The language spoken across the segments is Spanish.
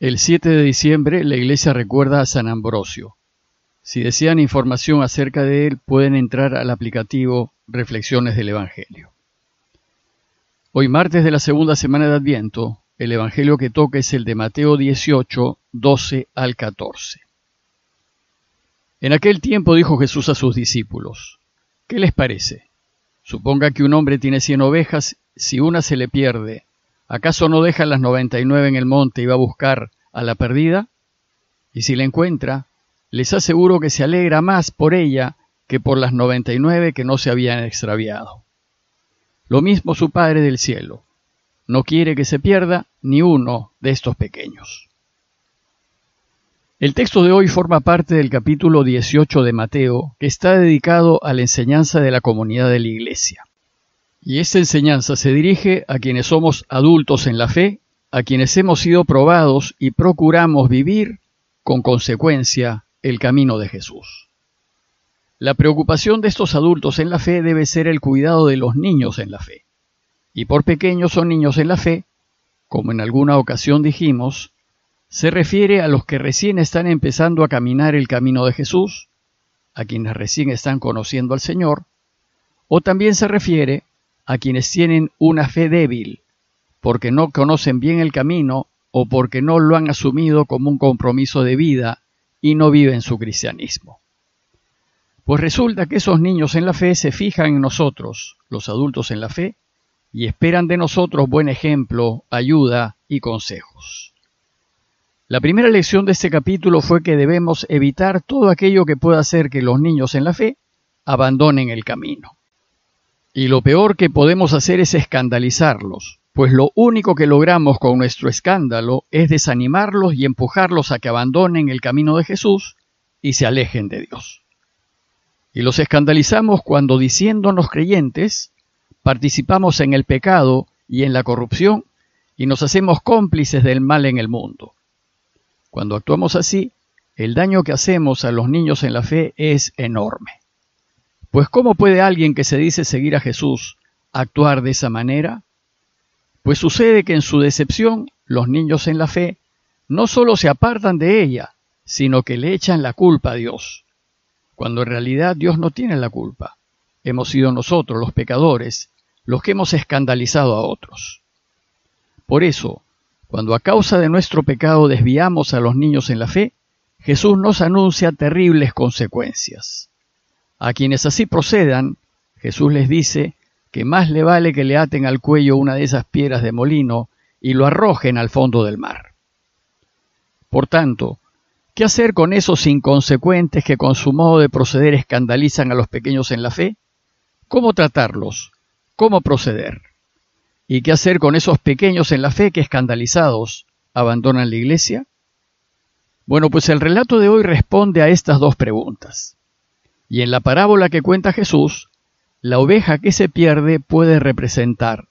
El 7 de diciembre la iglesia recuerda a San Ambrosio. Si desean información acerca de él, pueden entrar al aplicativo Reflexiones del Evangelio. Hoy martes de la segunda semana de Adviento, el Evangelio que toca es el de Mateo 18, 12 al 14. En aquel tiempo dijo Jesús a sus discípulos, ¿qué les parece? Suponga que un hombre tiene cien ovejas, si una se le pierde, ¿acaso no deja las noventa y nueve en el monte y va a buscar a la perdida? Y si la encuentra, les aseguro que se alegra más por ella que por las noventa y nueve que no se habían extraviado. Lo mismo su Padre del cielo, no quiere que se pierda ni uno de estos pequeños. El texto de hoy forma parte del capítulo 18 de Mateo, que está dedicado a la enseñanza de la comunidad de la Iglesia. Y esta enseñanza se dirige a quienes somos adultos en la fe, a quienes hemos sido probados y procuramos vivir con consecuencia el camino de Jesús. La preocupación de estos adultos en la fe debe ser el cuidado de los niños en la fe. Y por pequeños son niños en la fe, como en alguna ocasión dijimos, se refiere a los que recién están empezando a caminar el camino de Jesús, a quienes recién están conociendo al Señor, o también se refiere a quienes tienen una fe débil, porque no conocen bien el camino o porque no lo han asumido como un compromiso de vida y no viven su cristianismo. Pues resulta que esos niños en la fe se fijan en nosotros, los adultos en la fe, y esperan de nosotros buen ejemplo, ayuda y consejos. La primera lección de este capítulo fue que debemos evitar todo aquello que pueda hacer que los niños en la fe abandonen el camino. Y lo peor que podemos hacer es escandalizarlos, pues lo único que logramos con nuestro escándalo es desanimarlos y empujarlos a que abandonen el camino de Jesús y se alejen de Dios. Y los escandalizamos cuando diciéndonos creyentes, participamos en el pecado y en la corrupción y nos hacemos cómplices del mal en el mundo. Cuando actuamos así, el daño que hacemos a los niños en la fe es enorme. Pues ¿cómo puede alguien que se dice seguir a Jesús actuar de esa manera? Pues sucede que en su decepción los niños en la fe no solo se apartan de ella, sino que le echan la culpa a Dios, cuando en realidad Dios no tiene la culpa. Hemos sido nosotros, los pecadores, los que hemos escandalizado a otros. Por eso, cuando a causa de nuestro pecado desviamos a los niños en la fe, Jesús nos anuncia terribles consecuencias. A quienes así procedan, Jesús les dice que más le vale que le aten al cuello una de esas piedras de molino y lo arrojen al fondo del mar. Por tanto, ¿qué hacer con esos inconsecuentes que con su modo de proceder escandalizan a los pequeños en la fe? ¿Cómo tratarlos? ¿Cómo proceder? ¿Y qué hacer con esos pequeños en la fe que escandalizados abandonan la iglesia? Bueno, pues el relato de hoy responde a estas dos preguntas. Y en la parábola que cuenta Jesús, la oveja que se pierde puede representar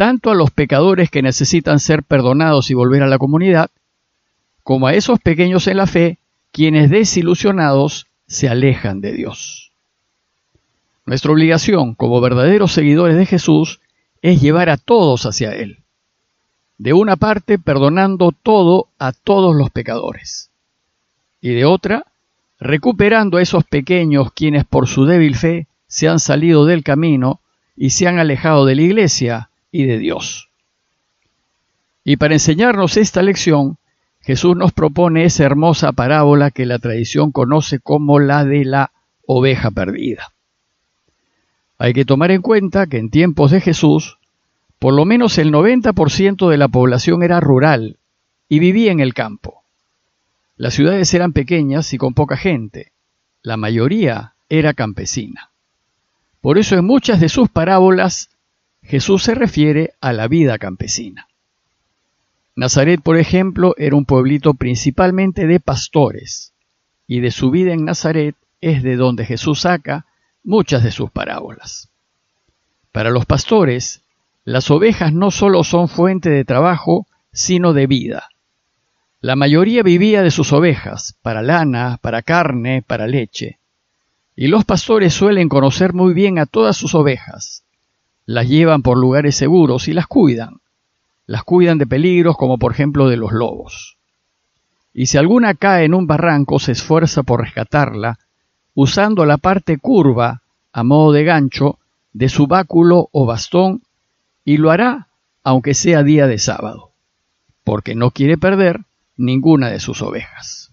tanto a los pecadores que necesitan ser perdonados y volver a la comunidad, como a esos pequeños en la fe quienes desilusionados se alejan de Dios. Nuestra obligación como verdaderos seguidores de Jesús es llevar a todos hacia Él. De una parte, perdonando todo a todos los pecadores. Y de otra, recuperando a esos pequeños quienes por su débil fe se han salido del camino y se han alejado de la iglesia y de Dios. Y para enseñarnos esta lección, Jesús nos propone esa hermosa parábola que la tradición conoce como la de la oveja perdida. Hay que tomar en cuenta que en tiempos de Jesús, por lo menos el 90% de la población era rural y vivía en el campo. Las ciudades eran pequeñas y con poca gente. La mayoría era campesina. Por eso en muchas de sus parábolas Jesús se refiere a la vida campesina. Nazaret, por ejemplo, era un pueblito principalmente de pastores, y de su vida en Nazaret es de donde Jesús saca muchas de sus parábolas. Para los pastores, las ovejas no solo son fuente de trabajo, sino de vida. La mayoría vivía de sus ovejas, para lana, para carne, para leche. Y los pastores suelen conocer muy bien a todas sus ovejas. Las llevan por lugares seguros y las cuidan. Las cuidan de peligros como por ejemplo de los lobos. y si alguna cae en un barranco se esfuerza por rescatarla, usando la parte curva, a modo de gancho, de su báculo o bastón, y lo hará aunque sea día de sábado, porque no quiere perder ninguna de sus ovejas.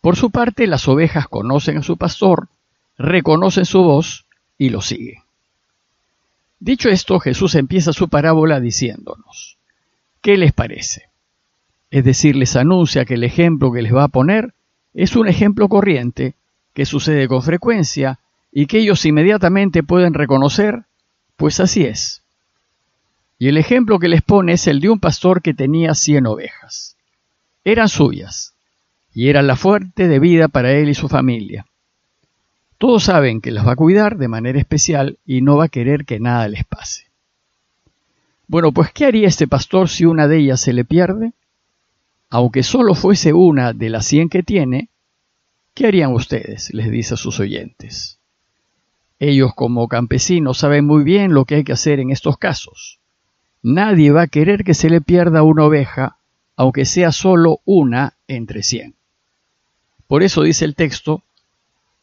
Por su parte, las ovejas conocen a su pastor, reconocen su voz y lo siguen. Dicho esto, Jesús empieza su parábola diciéndonos, ¿qué les parece? Es decir, les anuncia que el ejemplo que les va a poner es un ejemplo corriente que sucede con frecuencia y que ellos inmediatamente pueden reconocer, pues así es. Y el ejemplo que les pone es el de un pastor que tenía cien ovejas. Eran suyas, y eran la fuente de vida para él y su familia. Todos saben que las va a cuidar de manera especial y no va a querer que nada les pase. Bueno, pues ¿qué haría este pastor si una de ellas se le pierde? Aunque solo fuese una de las cien que tiene, ¿qué harían ustedes? les dice a sus oyentes. Ellos como campesinos saben muy bien lo que hay que hacer en estos casos. Nadie va a querer que se le pierda una oveja, aunque sea solo una entre cien. Por eso dice el texto,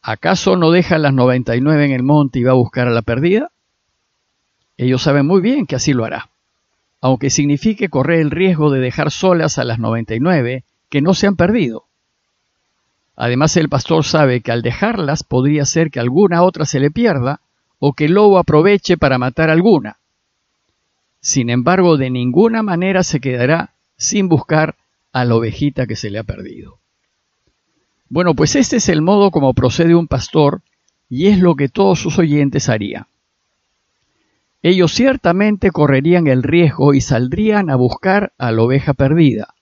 ¿acaso no deja las noventa y nueve en el monte y va a buscar a la perdida? Ellos saben muy bien que así lo hará, aunque signifique correr el riesgo de dejar solas a las noventa y nueve que no se han perdido. Además el pastor sabe que al dejarlas podría ser que alguna otra se le pierda o que el lobo aproveche para matar alguna. Sin embargo, de ninguna manera se quedará sin buscar a la ovejita que se le ha perdido. Bueno, pues este es el modo como procede un pastor y es lo que todos sus oyentes harían. Ellos ciertamente correrían el riesgo y saldrían a buscar a la oveja perdida.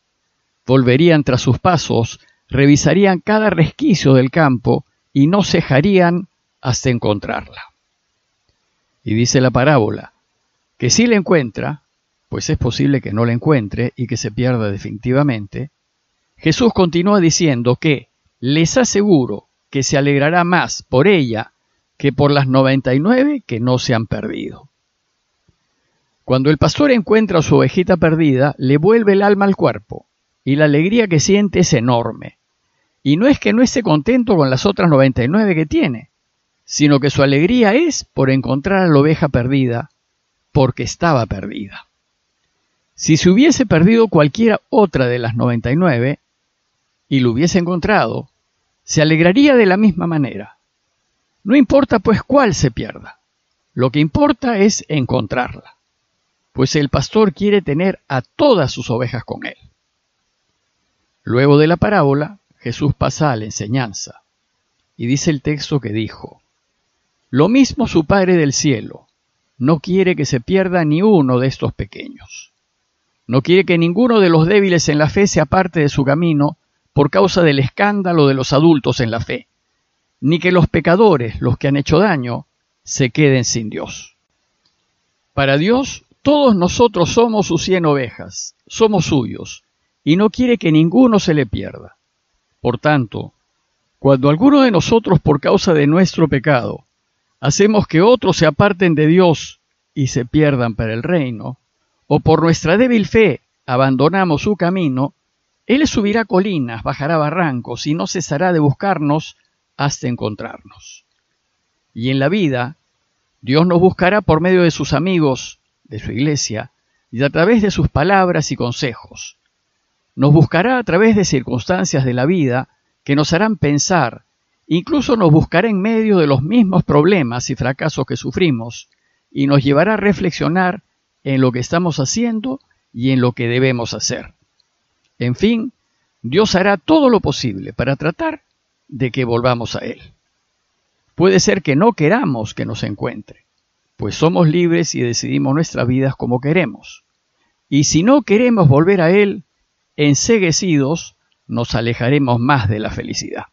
Volverían tras sus pasos, revisarían cada resquicio del campo y no cejarían hasta encontrarla. Y dice la parábola, que si la encuentra, pues es posible que no la encuentre y que se pierda definitivamente, Jesús continúa diciendo que les aseguro que se alegrará más por ella que por las 99 que no se han perdido. Cuando el pastor encuentra a su ovejita perdida, le vuelve el alma al cuerpo, y la alegría que siente es enorme. Y no es que no esté contento con las otras 99 que tiene, sino que su alegría es por encontrar a la oveja perdida, porque estaba perdida. Si se hubiese perdido cualquiera otra de las 99 y lo hubiese encontrado, se alegraría de la misma manera. No importa pues cuál se pierda, lo que importa es encontrarla, pues el pastor quiere tener a todas sus ovejas con él. Luego de la parábola, Jesús pasa a la enseñanza, y dice el texto que dijo, Lo mismo su Padre del cielo, no quiere que se pierda ni uno de estos pequeños. No quiere que ninguno de los débiles en la fe se aparte de su camino por causa del escándalo de los adultos en la fe, ni que los pecadores, los que han hecho daño, se queden sin Dios. Para Dios, todos nosotros somos sus cien ovejas, somos suyos, y no quiere que ninguno se le pierda. Por tanto, cuando alguno de nosotros por causa de nuestro pecado hacemos que otros se aparten de Dios y se pierdan para el reino, o por nuestra débil fe abandonamos su camino, Él subirá colinas, bajará barrancos y no cesará de buscarnos hasta encontrarnos. Y en la vida, Dios nos buscará por medio de sus amigos, de su iglesia, y a través de sus palabras y consejos. Nos buscará a través de circunstancias de la vida que nos harán pensar Incluso nos buscará en medio de los mismos problemas y fracasos que sufrimos y nos llevará a reflexionar en lo que estamos haciendo y en lo que debemos hacer. En fin, Dios hará todo lo posible para tratar de que volvamos a Él. Puede ser que no queramos que nos encuentre, pues somos libres y decidimos nuestras vidas como queremos. Y si no queremos volver a Él, enseguecidos, nos alejaremos más de la felicidad.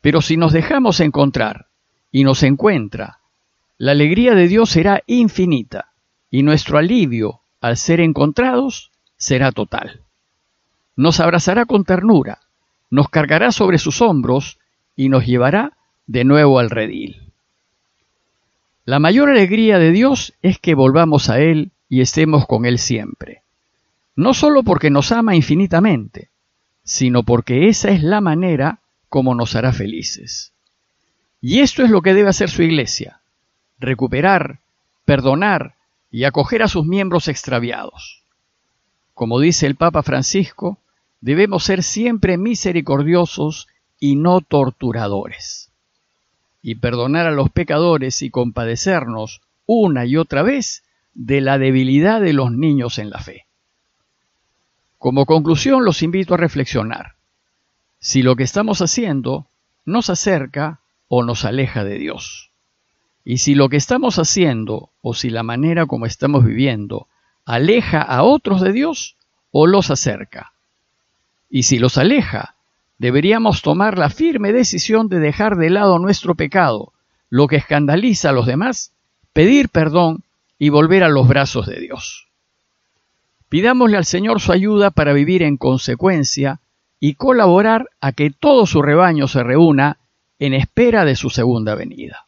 Pero si nos dejamos encontrar y nos encuentra, la alegría de Dios será infinita y nuestro alivio al ser encontrados será total. Nos abrazará con ternura, nos cargará sobre sus hombros y nos llevará de nuevo al redil. La mayor alegría de Dios es que volvamos a Él y estemos con Él siempre. No solo porque nos ama infinitamente, sino porque esa es la manera como nos hará felices. Y esto es lo que debe hacer su iglesia, recuperar, perdonar y acoger a sus miembros extraviados. Como dice el Papa Francisco, debemos ser siempre misericordiosos y no torturadores. Y perdonar a los pecadores y compadecernos una y otra vez de la debilidad de los niños en la fe. Como conclusión los invito a reflexionar si lo que estamos haciendo nos acerca o nos aleja de Dios. Y si lo que estamos haciendo o si la manera como estamos viviendo aleja a otros de Dios o los acerca. Y si los aleja, deberíamos tomar la firme decisión de dejar de lado nuestro pecado, lo que escandaliza a los demás, pedir perdón y volver a los brazos de Dios. Pidámosle al Señor su ayuda para vivir en consecuencia y colaborar a que todo su rebaño se reúna en espera de su segunda venida.